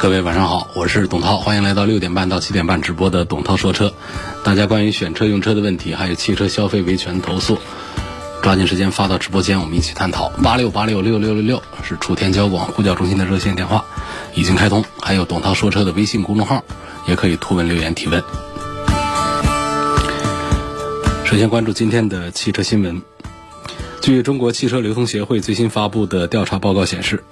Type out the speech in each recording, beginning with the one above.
各位晚上好，我是董涛，欢迎来到六点半到七点半直播的董涛说车。大家关于选车用车的问题，还有汽车消费维权投诉，抓紧时间发到直播间，我们一起探讨。八六八六六六六六是楚天交广呼叫中心的热线电话，已经开通。还有董涛说车的微信公众号，也可以图文留言提问。首先关注今天的汽车新闻。据中国汽车流通协会最新发布的调查报告显示，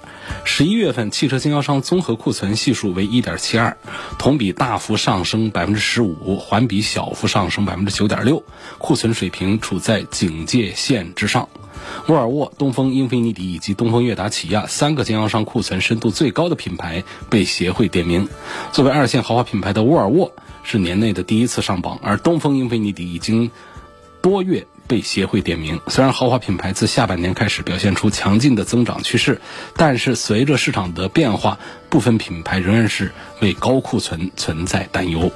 十一月份汽车经销商综合库存系数为一点七二，同比大幅上升百分之十五，环比小幅上升百分之九点六，库存水平处在警戒线之上。沃尔沃、东风英菲尼迪以及东风悦达起亚三个经销商库存深度最高的品牌被协会点名。作为二线豪华品牌的沃尔沃是年内的第一次上榜，而东风英菲尼迪已经多月。被协会点名。虽然豪华品牌自下半年开始表现出强劲的增长趋势，但是随着市场的变化，部分品牌仍然是为高库存存在担忧。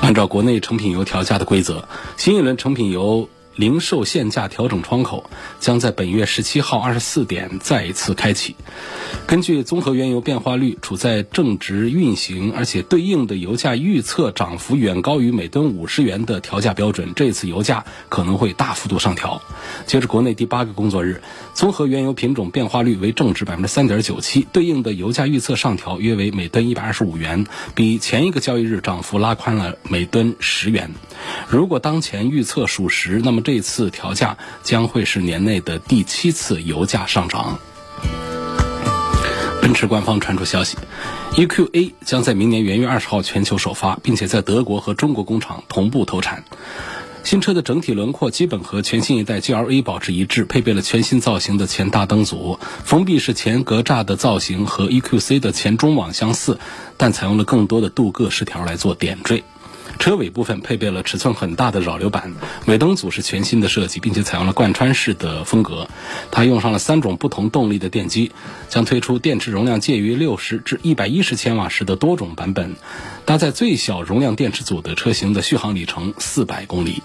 按照国内成品油调价的规则，新一轮成品油。零售限价调整窗口将在本月十七号二十四点再一次开启。根据综合原油变化率处在正值运行，而且对应的油价预测涨幅远高于每吨五十元的调价标准，这次油价可能会大幅度上调。截至国内第八个工作日，综合原油品种变化率为正值百分之三点九七，对应的油价预测上调约为每吨一百二十五元，比前一个交易日涨幅拉宽了每吨十元。如果当前预测属实，那么这这次调价将会是年内的第七次油价上涨。奔驰官方传出消息，EQA 将在明年元月二十号全球首发，并且在德国和中国工厂同步投产。新车的整体轮廓基本和全新一代 GLA 保持一致，配备了全新造型的前大灯组，封闭式前格栅的造型和 EQC 的前中网相似，但采用了更多的镀铬饰条来做点缀。车尾部分配备了尺寸很大的扰流板，尾灯组是全新的设计，并且采用了贯穿式的风格。它用上了三种不同动力的电机，将推出电池容量介于六十至一百一十千瓦时的多种版本。搭载最小容量电池组的车型的续航里程四百公里。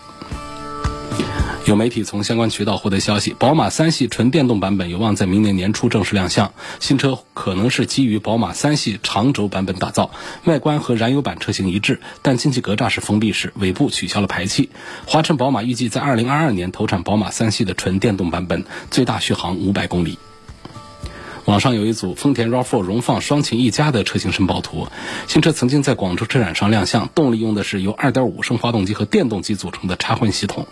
有媒体从相关渠道获得消息，宝马三系纯电动版本有望在明年年初正式亮相。新车可能是基于宝马三系长轴版本打造，外观和燃油版车型一致，但进气格栅是封闭式，尾部取消了排气。华晨宝马预计在二零二二年投产宝马三系的纯电动版本，最大续航五百公里。网上有一组丰田 RAV4 荣放双擎一家的车型申报图，新车曾经在广州车展上亮相，动力用的是由2.5升发动机和电动机组成的插混系统。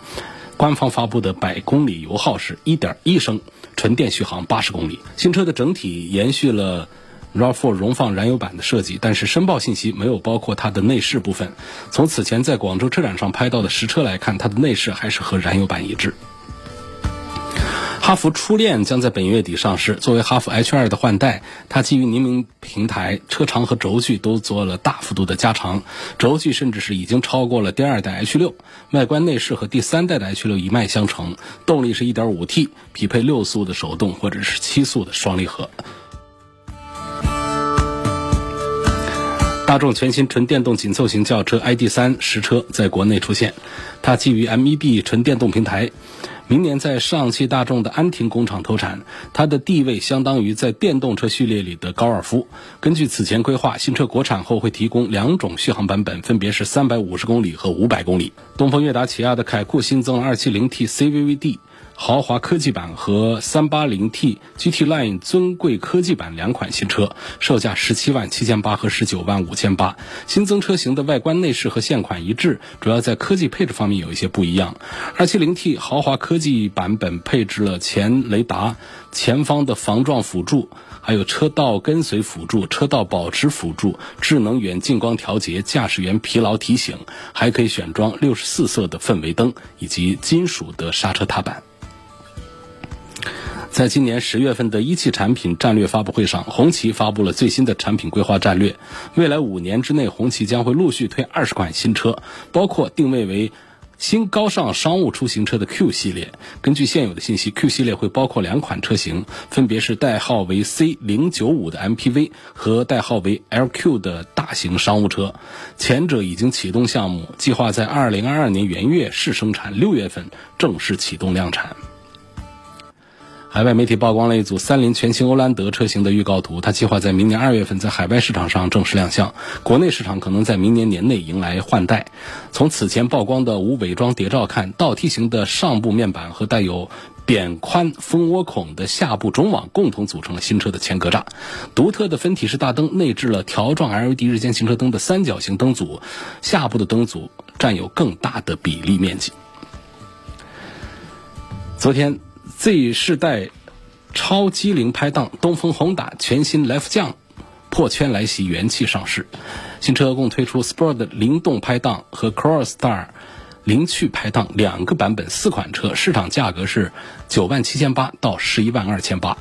官方发布的百公里油耗是1.1升，纯电续航八十公里。新车的整体延续了 RAV4 荣放燃油版的设计，但是申报信息没有包括它的内饰部分。从此前在广州车展上拍到的实车来看，它的内饰还是和燃油版一致。哈弗初恋将在本月底上市。作为哈弗 H2 的换代，它基于宁明平台，车长和轴距都做了大幅度的加长，轴距甚至是已经超过了第二代 H6。外观内饰和第三代的 H6 一脉相承，动力是一点五 T，匹配六速的手动或者是七速的双离合。大众全新纯电动紧凑型轿车 ID.3 实车在国内出现，它基于 MEB 纯电动平台。明年在上汽大众的安亭工厂投产，它的地位相当于在电动车序列里的高尔夫。根据此前规划，新车国产后会提供两种续航版本，分别是三百五十公里和五百公里。东风悦达起亚的凯酷新增了二七零 T CVVD。豪华科技版和 380T GT Line 尊贵科技版两款新车，售价十七万七千八和十九万五千八。新增车型的外观内饰和现款一致，主要在科技配置方面有一些不一样。270T 豪华科技版本配置了前雷达、前方的防撞辅助，还有车道跟随辅助、车道保持辅助、智能远近光调节、驾驶员疲劳提醒，还可以选装六十四色的氛围灯以及金属的刹车踏板。在今年十月份的一汽产品战略发布会上，红旗发布了最新的产品规划战略。未来五年之内，红旗将会陆续推二十款新车，包括定位为新高尚商务出行车的 Q 系列。根据现有的信息，Q 系列会包括两款车型，分别是代号为 C 零九五的 MPV 和代号为 LQ 的大型商务车。前者已经启动项目，计划在二零二二年元月试生产，六月份正式启动量产。海外媒体曝光了一组三菱全新欧蓝德车型的预告图，它计划在明年二月份在海外市场上正式亮相，国内市场可能在明年年内迎来换代。从此前曝光的无伪装谍照看，倒梯形的上部面板和带有扁宽蜂窝孔的下部中网共同组成了新车的前格栅。独特的分体式大灯内置了条状 LED 日间行车灯的三角形灯组，下部的灯组占有更大的比例面积。昨天。Z 世代超机灵拍档东风宏达全新 Life 降破圈来袭，元气上市。新车共推出 Sport 灵动拍档和 Cross Star 灵趣拍档两个版本，四款车，市场价格是九万七千八到十一万二千八。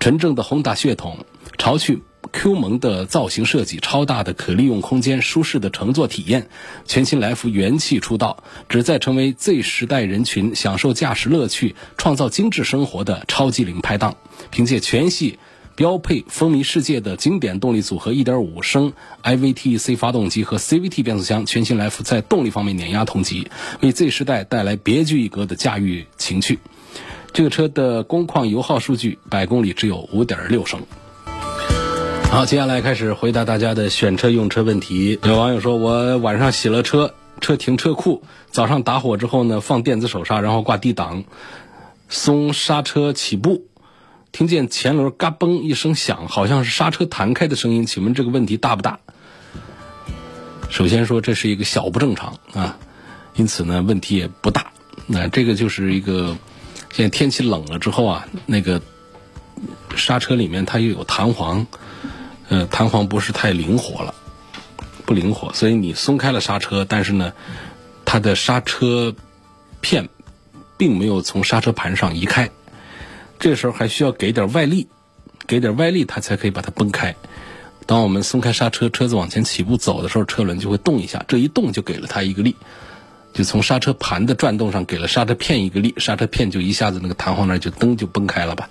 纯正的宏达血统，潮趣。Q 萌的造型设计，超大的可利用空间，舒适的乘坐体验，全新来福元气出道，旨在成为 Z 时代人群享受驾驶乐趣、创造精致生活的超级零拍档。凭借全系标配风靡世界的经典动力组合，1.5升 iVTEC 发动机和 CVT 变速箱，全新来福在动力方面碾压同级，为 Z 时代带来别具一格的驾驭情趣。这个车的工况油耗数据，百公里只有5.6升。好，接下来开始回答大家的选车用车问题。有网友说，我晚上洗了车，车停车库，早上打火之后呢，放电子手刹，然后挂 D 档，松刹车起步，听见前轮嘎嘣一声响，好像是刹车弹开的声音。请问这个问题大不大？首先说这是一个小不正常啊，因此呢问题也不大。那这个就是一个现在天气冷了之后啊，那个刹车里面它又有弹簧。呃，弹簧不是太灵活了，不灵活，所以你松开了刹车，但是呢，它的刹车片并没有从刹车盘上移开，这时候还需要给点外力，给点外力，它才可以把它崩开。当我们松开刹车，车子往前起步走的时候，车轮就会动一下，这一动就给了它一个力，就从刹车盘的转动上给了刹车片一个力，刹车片就一下子那个弹簧那就蹬就崩开了吧。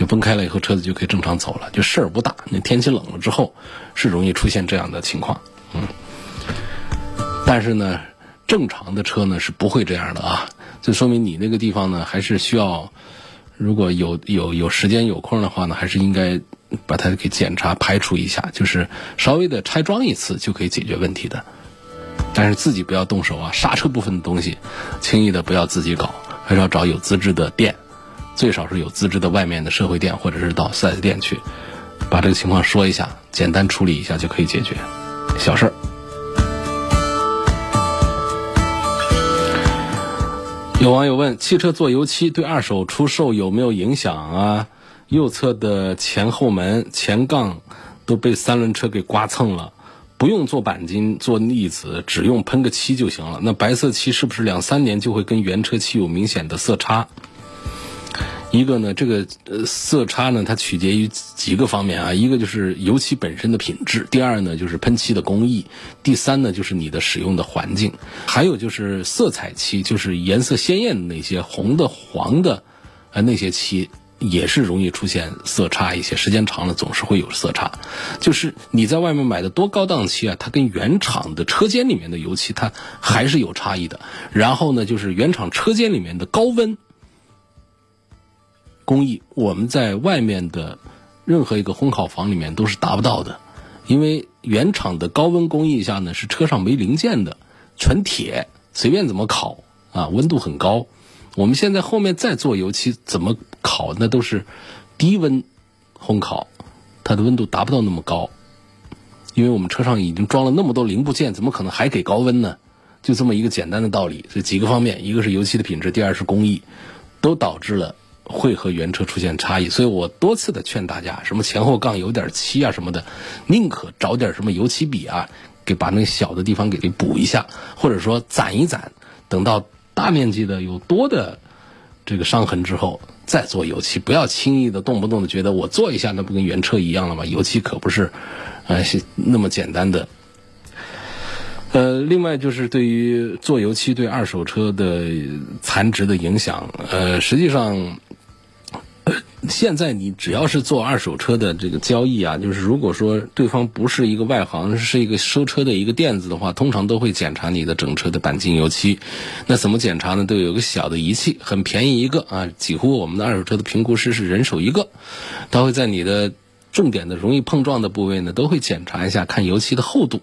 就崩开了以后，车子就可以正常走了，就事儿不大。那天气冷了之后，是容易出现这样的情况，嗯。但是呢，正常的车呢是不会这样的啊。就说明你那个地方呢，还是需要，如果有有有时间有空的话呢，还是应该把它给检查排除一下，就是稍微的拆装一次就可以解决问题的。但是自己不要动手啊，刹车部分的东西，轻易的不要自己搞，还是要找有资质的店。最少是有资质的外面的社会店，或者是到四 S 店去，把这个情况说一下，简单处理一下就可以解决，小事儿。有网友问：汽车做油漆对二手出售有没有影响啊？右侧的前后门、前杠都被三轮车给刮蹭了，不用做钣金、做腻子，只用喷个漆就行了。那白色漆是不是两三年就会跟原车漆有明显的色差？一个呢，这个呃色差呢，它取决于几个方面啊。一个就是油漆本身的品质，第二呢就是喷漆的工艺，第三呢就是你的使用的环境，还有就是色彩漆，就是颜色鲜艳的那些红的、黄的，呃那些漆也是容易出现色差一些，时间长了总是会有色差。就是你在外面买的多高档漆啊，它跟原厂的车间里面的油漆它还是有差异的。然后呢，就是原厂车间里面的高温。工艺我们在外面的任何一个烘烤房里面都是达不到的，因为原厂的高温工艺下呢是车上没零件的，纯铁，随便怎么烤啊，温度很高。我们现在后面再做油漆怎么烤，那都是低温烘烤，它的温度达不到那么高，因为我们车上已经装了那么多零部件，怎么可能还给高温呢？就这么一个简单的道理。这几个方面，一个是油漆的品质，第二是工艺，都导致了。会和原车出现差异，所以我多次的劝大家，什么前后杠有点漆啊什么的，宁可找点什么油漆笔啊，给把那个小的地方给给补一下，或者说攒一攒，等到大面积的有多的这个伤痕之后，再做油漆，不要轻易的动不动的觉得我做一下，那不跟原车一样了吗？油漆可不是，呃，是那么简单的。呃，另外就是对于做油漆对二手车的残值的影响，呃，实际上，现在你只要是做二手车的这个交易啊，就是如果说对方不是一个外行，是一个收车的一个店子的话，通常都会检查你的整车的钣金油漆。那怎么检查呢？都有个小的仪器，很便宜一个啊，几乎我们的二手车的评估师是人手一个，他会在你的重点的容易碰撞的部位呢，都会检查一下，看油漆的厚度。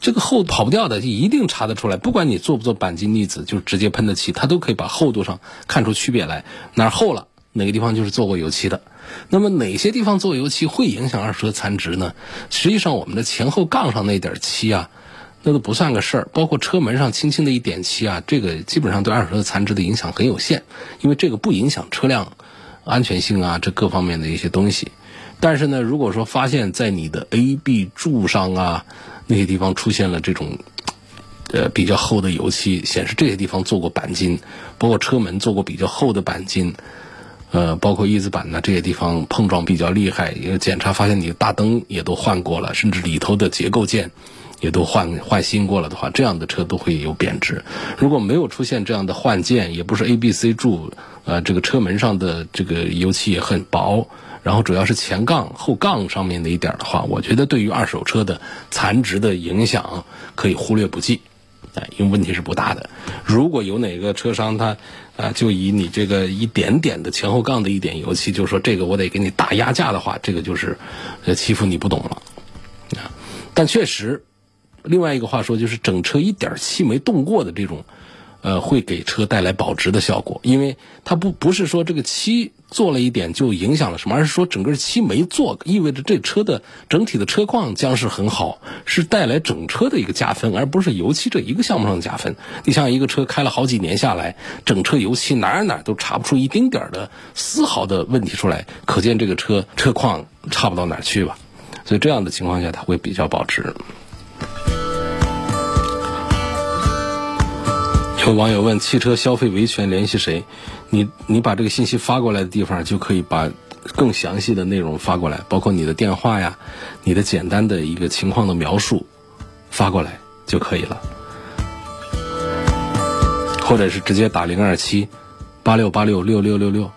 这个厚跑不掉的，就一定查得出来。不管你做不做钣金腻子，就直接喷的漆，它都可以把厚度上看出区别来。哪儿厚了，哪个地方就是做过油漆的。那么哪些地方做油漆会影响二手车残值呢？实际上，我们的前后杠上那点漆啊，那都不算个事儿。包括车门上轻轻的一点漆啊，这个基本上对二手车残值的影响很有限，因为这个不影响车辆安全性啊，这各方面的一些东西。但是呢，如果说发现在你的 A、B 柱上啊，那些地方出现了这种，呃，比较厚的油漆，显示这些地方做过钣金，包括车门做过比较厚的钣金，呃，包括翼子板呢这些地方碰撞比较厉害，因为检查发现你的大灯也都换过了，甚至里头的结构件也都换换新过了的话，这样的车都会有贬值。如果没有出现这样的换件，也不是 A、B、C 柱，呃，这个车门上的这个油漆也很薄。然后主要是前杠后杠上面的一点的话，我觉得对于二手车的残值的影响可以忽略不计，哎，因为问题是不大的。如果有哪个车商他啊就以你这个一点点的前后杠的一点油漆，就说这个我得给你打压价的话，这个就是欺负你不懂了啊。但确实，另外一个话说就是整车一点漆没动过的这种。呃，会给车带来保值的效果，因为它不不是说这个漆做了一点就影响了什么，而是说整个漆没做，意味着这车的整体的车况将是很好，是带来整车的一个加分，而不是油漆这一个项目上的加分。你像一个车开了好几年下来，整车油漆哪哪都查不出一丁点儿的丝毫的问题出来，可见这个车车况差不到哪儿去吧。所以这样的情况下，它会比较保值。有网友问：汽车消费维权联系谁？你你把这个信息发过来的地方，就可以把更详细的内容发过来，包括你的电话呀、你的简单的一个情况的描述发过来就可以了，或者是直接打零二七八六八六六六六六，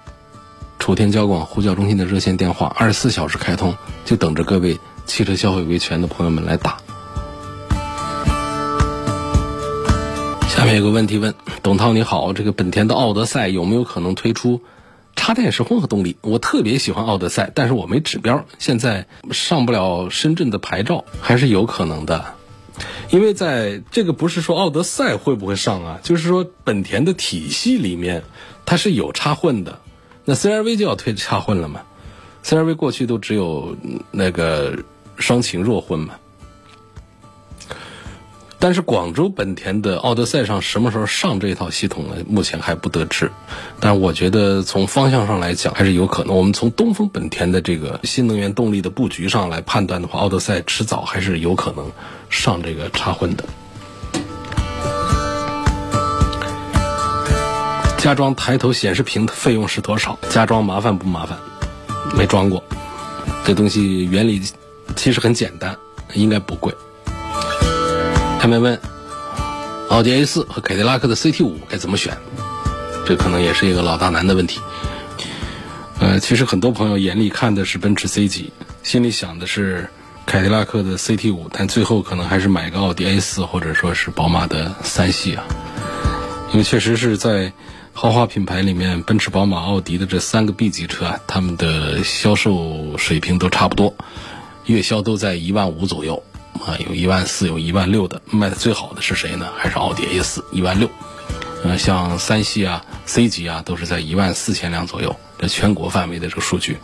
楚天交广呼叫中心的热线电话，二十四小时开通，就等着各位汽车消费维权的朋友们来打。下面有个问题问董涛你好，这个本田的奥德赛有没有可能推出插电式混合动力？我特别喜欢奥德赛，但是我没指标，现在上不了深圳的牌照，还是有可能的。因为在这个不是说奥德赛会不会上啊，就是说本田的体系里面它是有插混的，那 CRV 就要推插混了嘛？CRV 过去都只有那个双擎弱混嘛。但是广州本田的奥德赛上什么时候上这套系统呢？目前还不得知。但我觉得从方向上来讲还是有可能。我们从东风本田的这个新能源动力的布局上来判断的话，奥德赛迟早还是有可能上这个插混的。加装抬头显示屏的费用是多少？加装麻烦不麻烦？没装过，这东西原理其实很简单，应该不贵。下面问，奥迪 A 四和凯迪拉克的 CT 五该怎么选？这可能也是一个老大难的问题。呃，其实很多朋友眼里看的是奔驰 C 级，心里想的是凯迪拉克的 CT 五，但最后可能还是买个奥迪 A 四或者说是宝马的三系啊。因为确实是在豪华品牌里面，奔驰、宝马、奥迪的这三个 B 级车啊，他们的销售水平都差不多，月销都在一万五左右。啊，有一万四，有一万六的，卖的最好的是谁呢？还是奥迪 A 四，一万六。呃，像三系啊、C 级啊，都是在一万四千辆左右。这全国范围的这个数据。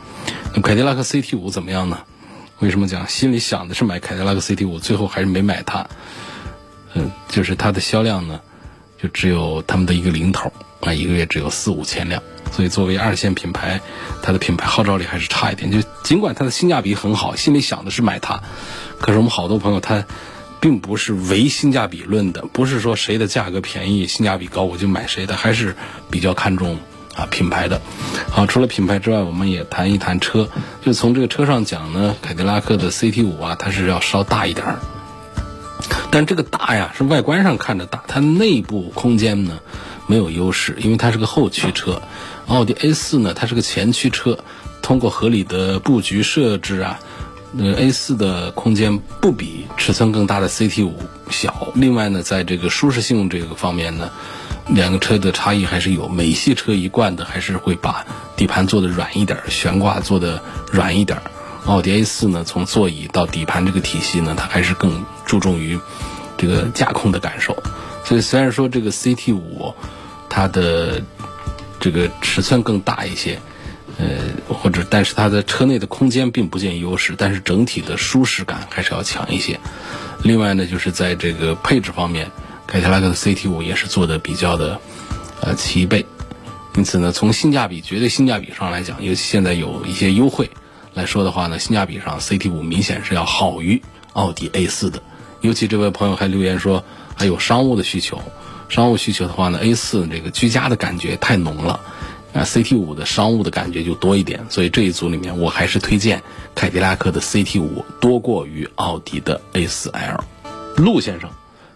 那凯迪拉克 CT 五怎么样呢？为什么讲心里想的是买凯迪拉克 CT 五，最后还是没买它？嗯，就是它的销量呢，就只有他们的一个零头啊，一个月只有四五千辆。所以作为二线品牌，它的品牌号召力还是差一点。就尽管它的性价比很好，心里想的是买它。可是我们好多朋友他，并不是唯性价比论的，不是说谁的价格便宜、性价比高我就买谁的，还是比较看重啊，品牌的。好，除了品牌之外，我们也谈一谈车。就从这个车上讲呢，凯迪拉克的 CT 五啊，它是要稍大一点儿。但这个大呀，是外观上看着大，它内部空间呢没有优势，因为它是个后驱车。奥迪 A 四呢，它是个前驱车，通过合理的布局设置啊，呃 A 四的空间不比尺寸更大的 CT 五小。另外呢，在这个舒适性这个方面呢。两个车的差异还是有，美系车一贯的还是会把底盘做的软一点，悬挂做的软一点。奥迪 A 四呢，从座椅到底盘这个体系呢，它还是更注重于这个驾控的感受。所以虽然说这个 CT 五它的这个尺寸更大一些，呃，或者但是它的车内的空间并不见优势，但是整体的舒适感还是要强一些。另外呢，就是在这个配置方面。凯迪拉克的 CT 五也是做的比较的，呃齐备，因此呢，从性价比绝对性价比上来讲，尤其现在有一些优惠来说的话呢，性价比上 CT 五明显是要好于奥迪 A 四的。尤其这位朋友还留言说还有商务的需求，商务需求的话呢，A 四这个居家的感觉太浓了，啊 CT 五的商务的感觉就多一点。所以这一组里面，我还是推荐凯迪拉克的 CT 五多过于奥迪的 A 四 L。陆先生。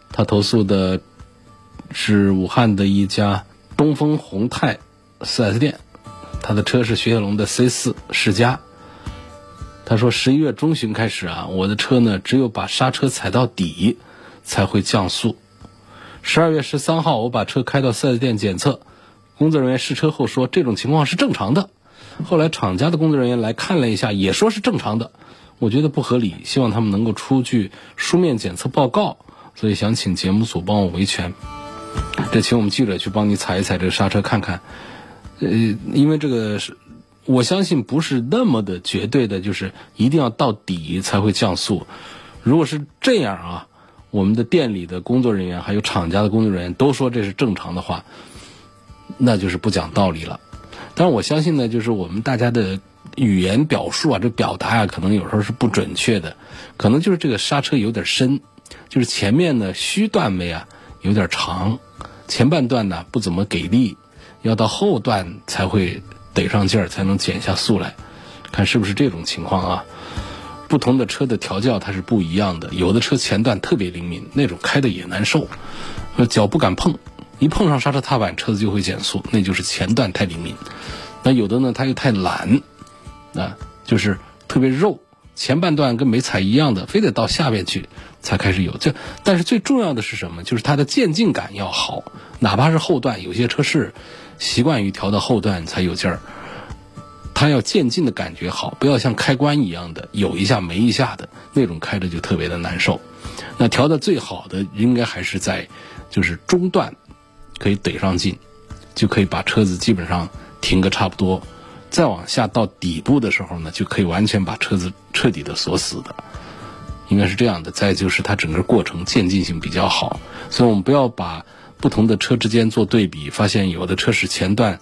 他投诉的是武汉的一家东风宏泰 4S 店，他的车是雪铁龙的 C 四世嘉。他说十一月中旬开始啊，我的车呢只有把刹车踩到底才会降速。十二月十三号我把车开到 4S 店检测，工作人员试车后说这种情况是正常的。后来厂家的工作人员来看了一下，也说是正常的。我觉得不合理，希望他们能够出具书面检测报告。所以想请节目组帮我维权，这请我们记者去帮你踩一踩这个刹车看看，呃，因为这个是，我相信不是那么的绝对的，就是一定要到底才会降速。如果是这样啊，我们的店里的工作人员还有厂家的工作人员都说这是正常的话，那就是不讲道理了。但是我相信呢，就是我们大家的语言表述啊，这表达啊，可能有时候是不准确的，可能就是这个刹车有点深。就是前面呢虚段位啊有点长，前半段呢不怎么给力，要到后段才会得上劲儿，才能减下速来，看是不是这种情况啊？不同的车的调教它是不一样的，有的车前段特别灵敏，那种开的也难受，脚不敢碰，一碰上刹车踏板车子就会减速，那就是前段太灵敏。那有的呢它又太懒，啊，就是特别肉。前半段跟没踩一样的，非得到下边去才开始有。这但是最重要的是什么？就是它的渐进感要好。哪怕是后段，有些车是习惯于调到后段才有劲儿，它要渐进的感觉好，不要像开关一样的有一下没一下的那种开着就特别的难受。那调的最好的应该还是在就是中段可以怼上劲，就可以把车子基本上停个差不多。再往下到底部的时候呢，就可以完全把车子彻底的锁死的，应该是这样的。再就是它整个过程渐进性比较好，所以我们不要把不同的车之间做对比，发现有的车是前段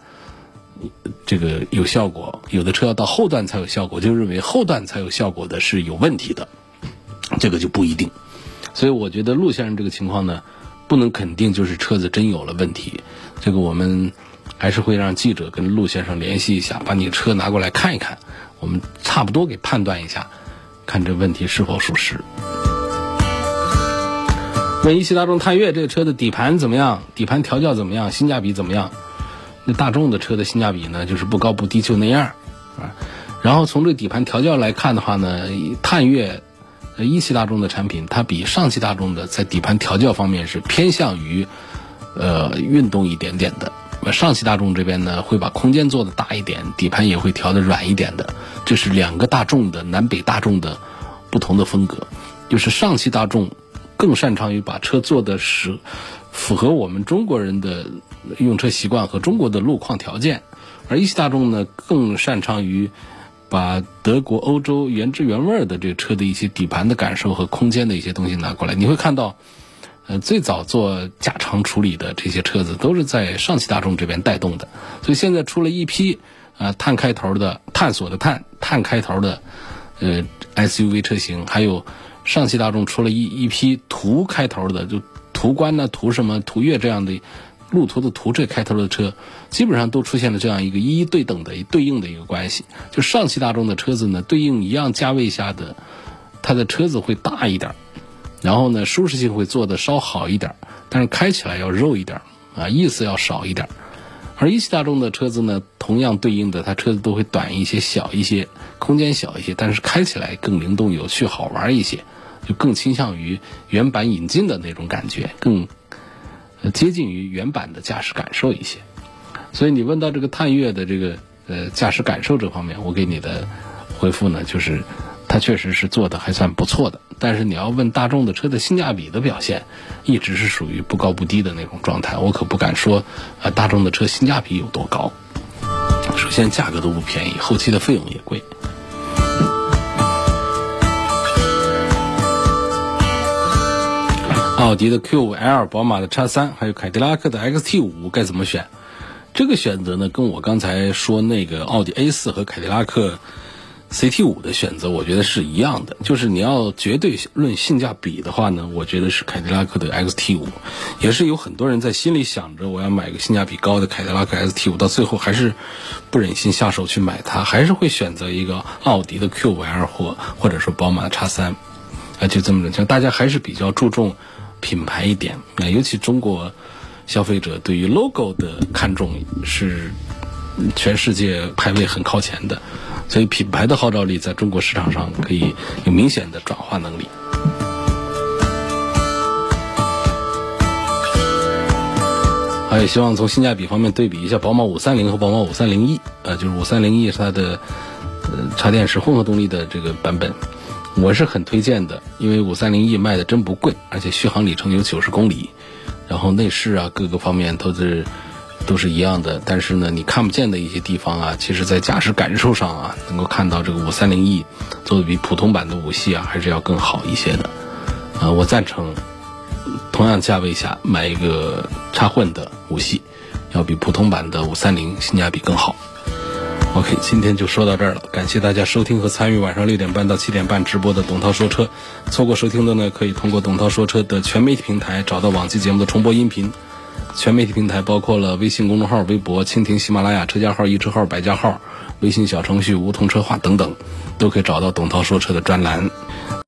这个有效果，有的车要到后段才有效果，就认为后段才有效果的是有问题的，这个就不一定。所以我觉得陆先生这个情况呢，不能肯定就是车子真有了问题，这个我们。还是会让记者跟陆先生联系一下，把你车拿过来看一看，我们差不多给判断一下，看这问题是否属实。问一汽大众探岳这个车的底盘怎么样？底盘调教怎么样？性价比怎么样？那大众的车的性价比呢，就是不高不低，就那样啊。然后从这底盘调教来看的话呢，探岳，一汽大众的产品，它比上汽大众的在底盘调教方面是偏向于，呃，运动一点点的。上汽大众这边呢，会把空间做的大一点，底盘也会调的软一点的。这是两个大众的南北大众的不同的风格。就是上汽大众更擅长于把车做的是符合我们中国人的用车习惯和中国的路况条件，而一汽大众呢，更擅长于把德国、欧洲原汁原味的这个车的一些底盘的感受和空间的一些东西拿过来。你会看到。呃，最早做加长处理的这些车子都是在上汽大众这边带动的，所以现在出了一批啊碳开头的探索的碳碳开头的呃 SUV 车型，还有上汽大众出了一一批途开头的，就途观呢途什么途岳这样的路途的途这开头的车，基本上都出现了这样一个一一对等的对应的一个关系。就上汽大众的车子呢，对应一样价位下的，它的车子会大一点，然后呢，舒适性会做的稍好一点，但是开起来要肉一点啊，意思要少一点。而一汽大众的车子呢，同样对应的，它车子都会短一些、小一些，空间小一些，但是开起来更灵动、有趣、好玩一些，就更倾向于原版引进的那种感觉，更接近于原版的驾驶感受一些。所以你问到这个探岳的这个呃驾驶感受这方面，我给你的回复呢，就是它确实是做的还算不错的。但是你要问大众的车的性价比的表现，一直是属于不高不低的那种状态。我可不敢说，啊，大众的车性价比有多高。首先价格都不便宜，后期的费用也贵。奥迪的 Q5L、宝马的 X3，还有凯迪拉克的 XT5 该怎么选？这个选择呢，跟我刚才说那个奥迪 A4 和凯迪拉克。CT 五的选择，我觉得是一样的。就是你要绝对论性价比的话呢，我觉得是凯迪拉克的 XT 五，也是有很多人在心里想着我要买个性价比高的凯迪拉克 XT 五，到最后还是不忍心下手去买它，还是会选择一个奥迪的 Q 五 L 或或者说宝马的叉三，啊，就这么着。大家还是比较注重品牌一点，啊，尤其中国消费者对于 logo 的看重是全世界排位很靠前的。所以品牌的号召力在中国市场上可以有明显的转化能力。还有希望从性价比方面对比一下宝马五三零和宝马五三零 E，呃，就是五三零 E 是它的呃插电式混合动力的这个版本，我是很推荐的，因为五三零 E 卖的真不贵，而且续航里程有九十公里，然后内饰啊各个方面都是。都是一样的，但是呢，你看不见的一些地方啊，其实在驾驶感受上啊，能够看到这个五三零 E 做的比普通版的五系啊，还是要更好一些的。啊，我赞成同样价位下买一个插混的五系，要比普通版的五三零性价比更好。OK，今天就说到这儿了，感谢大家收听和参与晚上六点半到七点半直播的董涛说车。错过收听的呢，可以通过董涛说车的全媒体平台找到往期节目的重播音频。全媒体平台包括了微信公众号、微博、蜻蜓、喜马拉雅、车架号、易车号、百家号、微信小程序梧桐车话等等，都可以找到董涛说车的专栏。